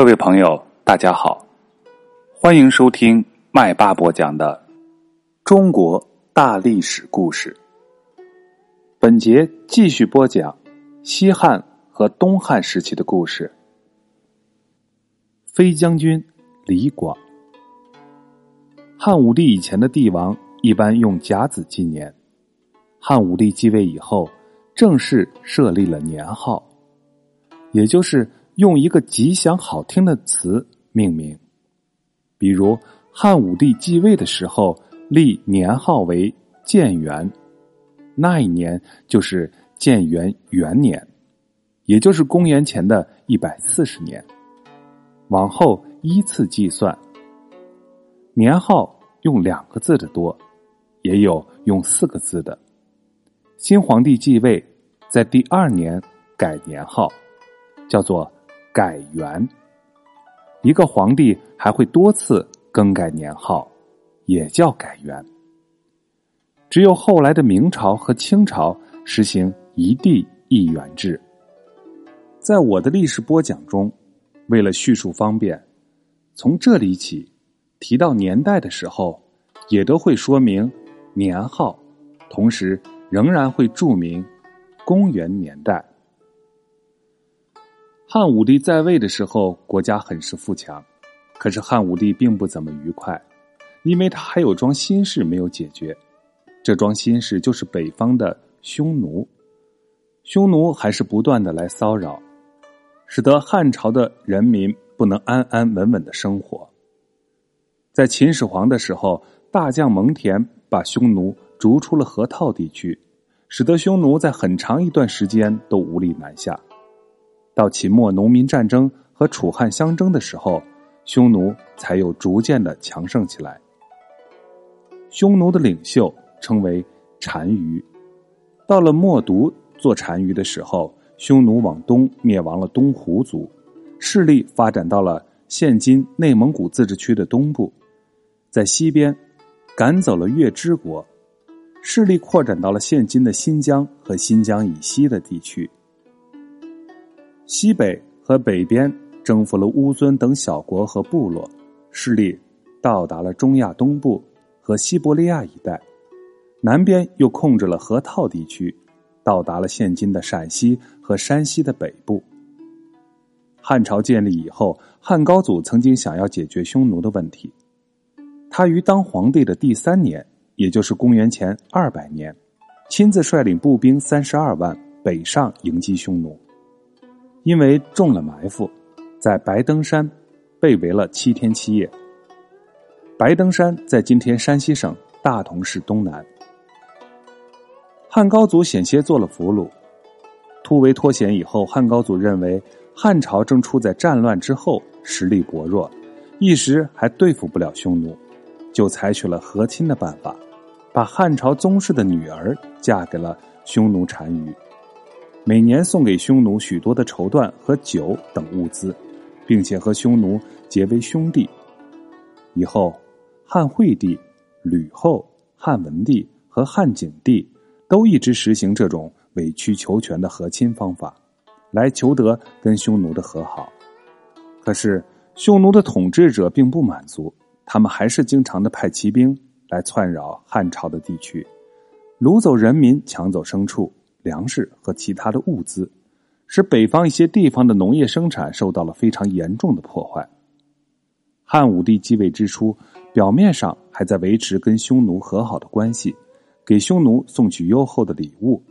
各位朋友，大家好，欢迎收听麦巴播讲的中国大历史故事。本节继续播讲西汉和东汉时期的故事。飞将军李广，汉武帝以前的帝王一般用甲子纪年，汉武帝继位以后，正式设立了年号，也就是用一个吉祥好听的词命名。比如汉武帝继位的时候立年号为建元，那一年就是建元元年，也就是公元前的一百四十年。往后依次计算，年号用两个字的多，也有用四个字的。新皇帝继位，在第二年改年号，叫做改元。一个皇帝还会多次更改年号，也叫改元。只有后来的明朝和清朝实行一帝一元制。在我的历史播讲中。为了叙述方便，从这里起提到年代的时候，也都会说明年号，同时仍然会注明公元年代。汉武帝在位的时候，国家很是富强，可是汉武帝并不怎么愉快，因为他还有桩心事没有解决。这桩心事就是北方的匈奴，匈奴还是不断的来骚扰。使得汉朝的人民不能安安稳稳的生活。在秦始皇的时候，大将蒙恬把匈奴逐出了河套地区，使得匈奴在很长一段时间都无力南下。到秦末农民战争和楚汉相争的时候，匈奴才有逐渐的强盛起来。匈奴的领袖称为单于，到了冒毒做单于的时候。匈奴往东灭亡了东胡族，势力发展到了现今内蒙古自治区的东部，在西边赶走了月支国，势力扩展到了现今的新疆和新疆以西的地区。西北和北边征服了乌孙等小国和部落，势力到达了中亚东部和西伯利亚一带，南边又控制了河套地区。到达了现今的陕西和山西的北部。汉朝建立以后，汉高祖曾经想要解决匈奴的问题。他于当皇帝的第三年，也就是公元前二百年，亲自率领步兵三十二万北上迎击匈奴。因为中了埋伏，在白登山被围了七天七夜。白登山在今天山西省大同市东南。汉高祖险些做了俘虏，突围脱险以后，汉高祖认为汉朝正处在战乱之后，实力薄弱，一时还对付不了匈奴，就采取了和亲的办法，把汉朝宗室的女儿嫁给了匈奴单于，每年送给匈奴许多的绸缎和酒等物资，并且和匈奴结为兄弟。以后，汉惠帝、吕后、汉文帝和汉景帝。都一直实行这种委曲求全的和亲方法，来求得跟匈奴的和好。可是匈奴的统治者并不满足，他们还是经常的派骑兵来窜扰汉朝的地区，掳走人民，抢走牲畜、粮食和其他的物资，使北方一些地方的农业生产受到了非常严重的破坏。汉武帝继位之初，表面上还在维持跟匈奴和好的关系。给匈奴送去优厚的礼物，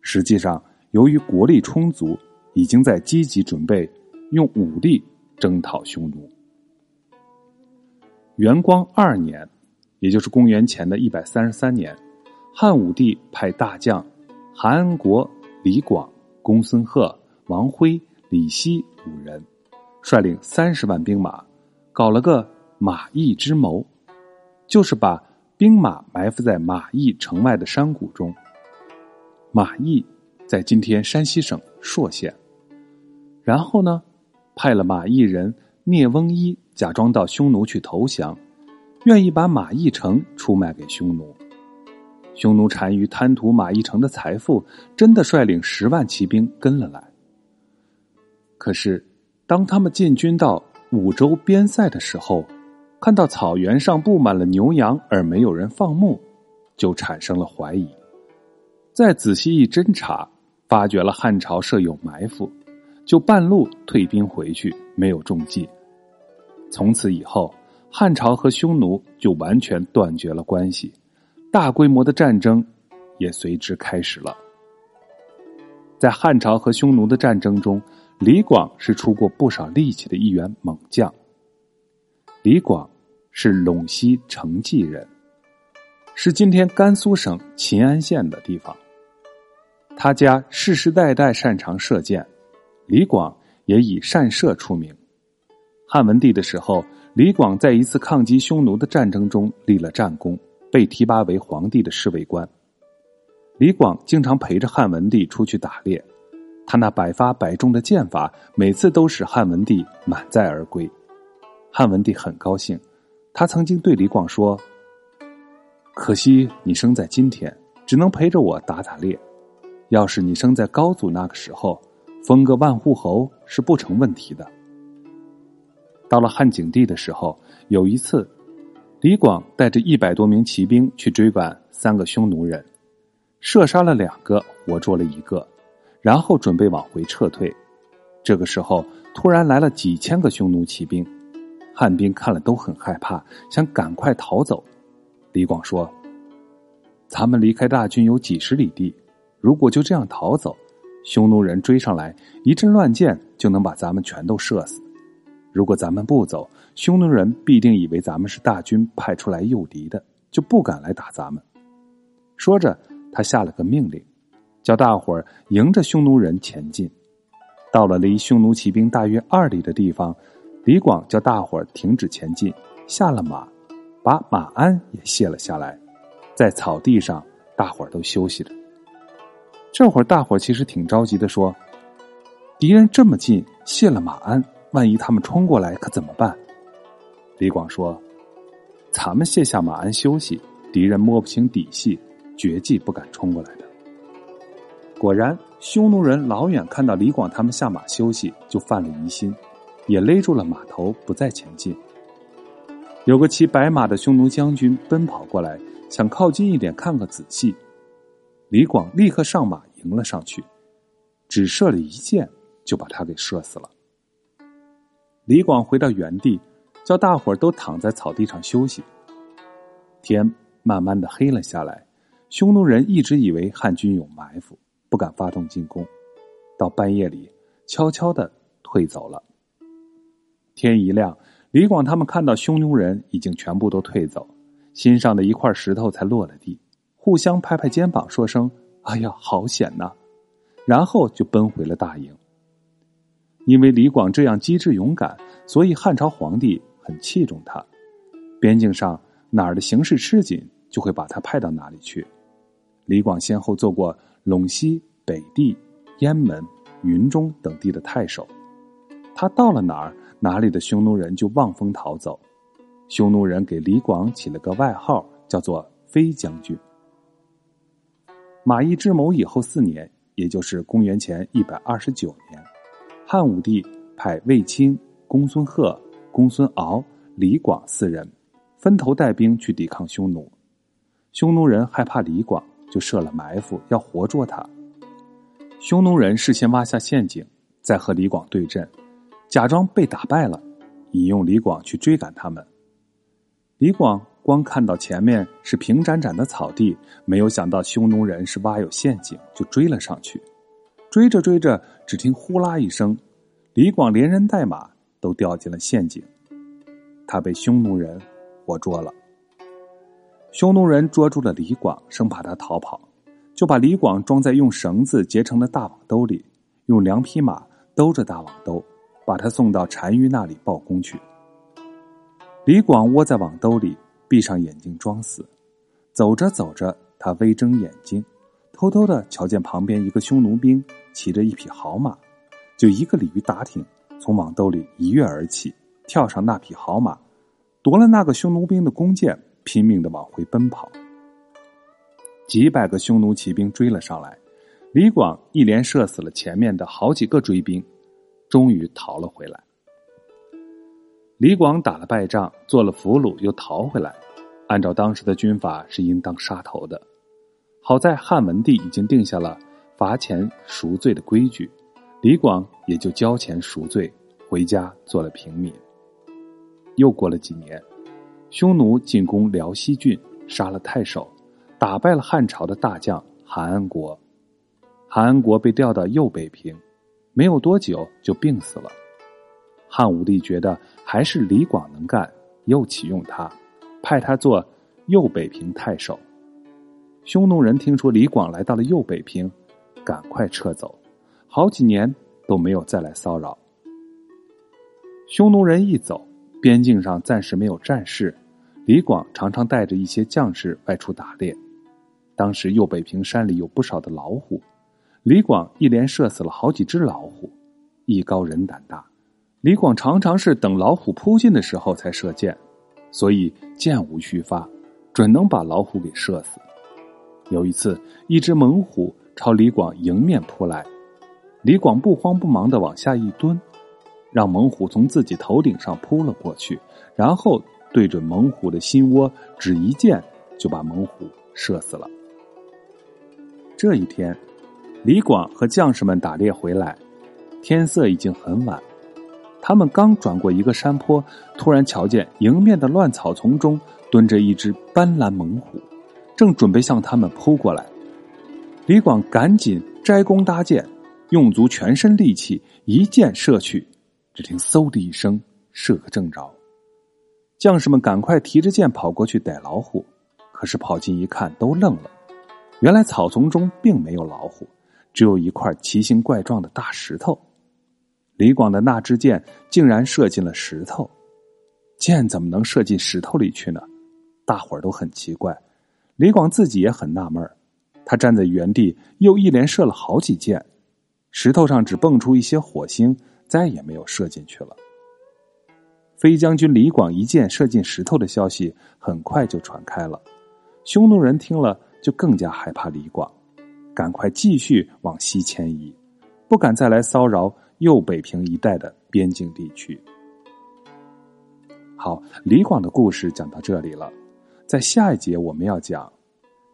实际上由于国力充足，已经在积极准备用武力征讨匈奴。元光二年，也就是公元前的一百三十三年，汉武帝派大将韩安国、李广、公孙贺、王辉、李希五人，率领三十万兵马，搞了个马邑之谋，就是把。兵马埋伏在马邑城外的山谷中。马邑在今天山西省朔县。然后呢，派了马邑人聂翁一假装到匈奴去投降，愿意把马邑城出卖给匈奴。匈奴单于贪图马邑城的财富，真的率领十万骑兵跟了来。可是当他们进军到五州边塞的时候，看到草原上布满了牛羊，而没有人放牧，就产生了怀疑。再仔细一侦查，发觉了汉朝设有埋伏，就半路退兵回去，没有中计。从此以后，汉朝和匈奴就完全断绝了关系，大规模的战争也随之开始了。在汉朝和匈奴的战争中，李广是出过不少力气的一员猛将。李广是陇西成纪人，是今天甘肃省秦安县的地方。他家世世代代擅长射箭，李广也以善射出名。汉文帝的时候，李广在一次抗击匈奴的战争中立了战功，被提拔为皇帝的侍卫官。李广经常陪着汉文帝出去打猎，他那百发百中的剑法，每次都使汉文帝满载而归。汉文帝很高兴，他曾经对李广说：“可惜你生在今天，只能陪着我打打猎。要是你生在高祖那个时候，封个万户侯是不成问题的。”到了汉景帝的时候，有一次，李广带着一百多名骑兵去追赶三个匈奴人。射杀了两个，活捉了一个，然后准备往回撤退。这个时候，突然来了几千个匈奴骑兵，汉兵看了都很害怕，想赶快逃走。李广说：“咱们离开大军有几十里地，如果就这样逃走，匈奴人追上来，一阵乱箭就能把咱们全都射死。如果咱们不走，匈奴人必定以为咱们是大军派出来诱敌的，就不敢来打咱们。”说着。他下了个命令，叫大伙儿迎着匈奴人前进。到了离匈奴骑兵大约二里的地方，李广叫大伙儿停止前进，下了马，把马鞍也卸了下来，在草地上，大伙儿都休息着。这会儿，大伙儿其实挺着急的，说：“敌人这么近，卸了马鞍，万一他们冲过来，可怎么办？”李广说：“咱们卸下马鞍休息，敌人摸不清底细。”绝技不敢冲过来的。果然，匈奴人老远看到李广他们下马休息，就犯了疑心，也勒住了马头，不再前进。有个骑白马的匈奴将军奔跑过来，想靠近一点看个仔细。李广立刻上马迎了上去，只射了一箭，就把他给射死了。李广回到原地，叫大伙儿都躺在草地上休息。天慢慢的黑了下来。匈奴人一直以为汉军有埋伏，不敢发动进攻，到半夜里悄悄的退走了。天一亮，李广他们看到匈奴人已经全部都退走，心上的一块石头才落了地，互相拍拍肩膀，说声：“哎呀，好险呐！”然后就奔回了大营。因为李广这样机智勇敢，所以汉朝皇帝很器重他，边境上哪儿的形势吃紧，就会把他派到哪里去。李广先后做过陇西、北地、雁门、云中等地的太守，他到了哪儿，哪里的匈奴人就望风逃走。匈奴人给李广起了个外号，叫做“飞将军”。马邑之谋以后四年，也就是公元前一百二十九年，汉武帝派卫青、公孙贺、公孙敖、李广四人分头带兵去抵抗匈奴。匈奴人害怕李广。就设了埋伏，要活捉他。匈奴人事先挖下陷阱，再和李广对阵，假装被打败了，引用李广去追赶他们。李广光看到前面是平展展的草地，没有想到匈奴人是挖有陷阱，就追了上去。追着追着，只听呼啦一声，李广连人带马都掉进了陷阱，他被匈奴人活捉了。匈奴人捉住了李广，生怕他逃跑，就把李广装在用绳子结成的大网兜里，用两匹马兜着大网兜，把他送到单于那里报功去。李广窝在网兜里，闭上眼睛装死。走着走着，他微睁眼睛，偷偷的瞧见旁边一个匈奴兵骑着一匹好马，就一个鲤鱼打挺，从网兜里一跃而起，跳上那匹好马，夺了那个匈奴兵的弓箭。拼命的往回奔跑，几百个匈奴骑兵追了上来，李广一连射死了前面的好几个追兵，终于逃了回来。李广打了败仗，做了俘虏，又逃回来。按照当时的军法，是应当杀头的。好在汉文帝已经定下了罚钱赎罪的规矩，李广也就交钱赎罪，回家做了平民。又过了几年，匈奴进攻辽西郡，杀了太守，打败了汉朝的大将韩安国。韩安国被调到右北平，没有多久就病死了。汉武帝觉得还是李广能干，又启用他，派他做右北平太守。匈奴人听说李广来到了右北平，赶快撤走，好几年都没有再来骚扰。匈奴人一走。边境上暂时没有战事，李广常常带着一些将士外出打猎。当时右北平山里有不少的老虎，李广一连射死了好几只老虎。艺高人胆大，李广常常是等老虎扑近的时候才射箭，所以箭无虚发，准能把老虎给射死。有一次，一只猛虎朝李广迎面扑来，李广不慌不忙的往下一蹲。让猛虎从自己头顶上扑了过去，然后对准猛虎的心窝，只一箭就把猛虎射死了。这一天，李广和将士们打猎回来，天色已经很晚。他们刚转过一个山坡，突然瞧见迎面的乱草丛中蹲着一只斑斓猛虎，正准备向他们扑过来。李广赶紧摘弓搭箭，用足全身力气，一箭射去。只听“嗖”的一声，射个正着。将士们赶快提着剑跑过去逮老虎，可是跑近一看，都愣了。原来草丛中并没有老虎，只有一块奇形怪状的大石头。李广的那支箭竟然射进了石头，箭怎么能射进石头里去呢？大伙儿都很奇怪，李广自己也很纳闷他站在原地，又一连射了好几箭，石头上只蹦出一些火星。再也没有射进去了。飞将军李广一箭射进石头的消息很快就传开了，匈奴人听了就更加害怕李广，赶快继续往西迁移，不敢再来骚扰右北平一带的边境地区。好，李广的故事讲到这里了，在下一节我们要讲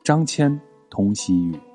张骞通西域。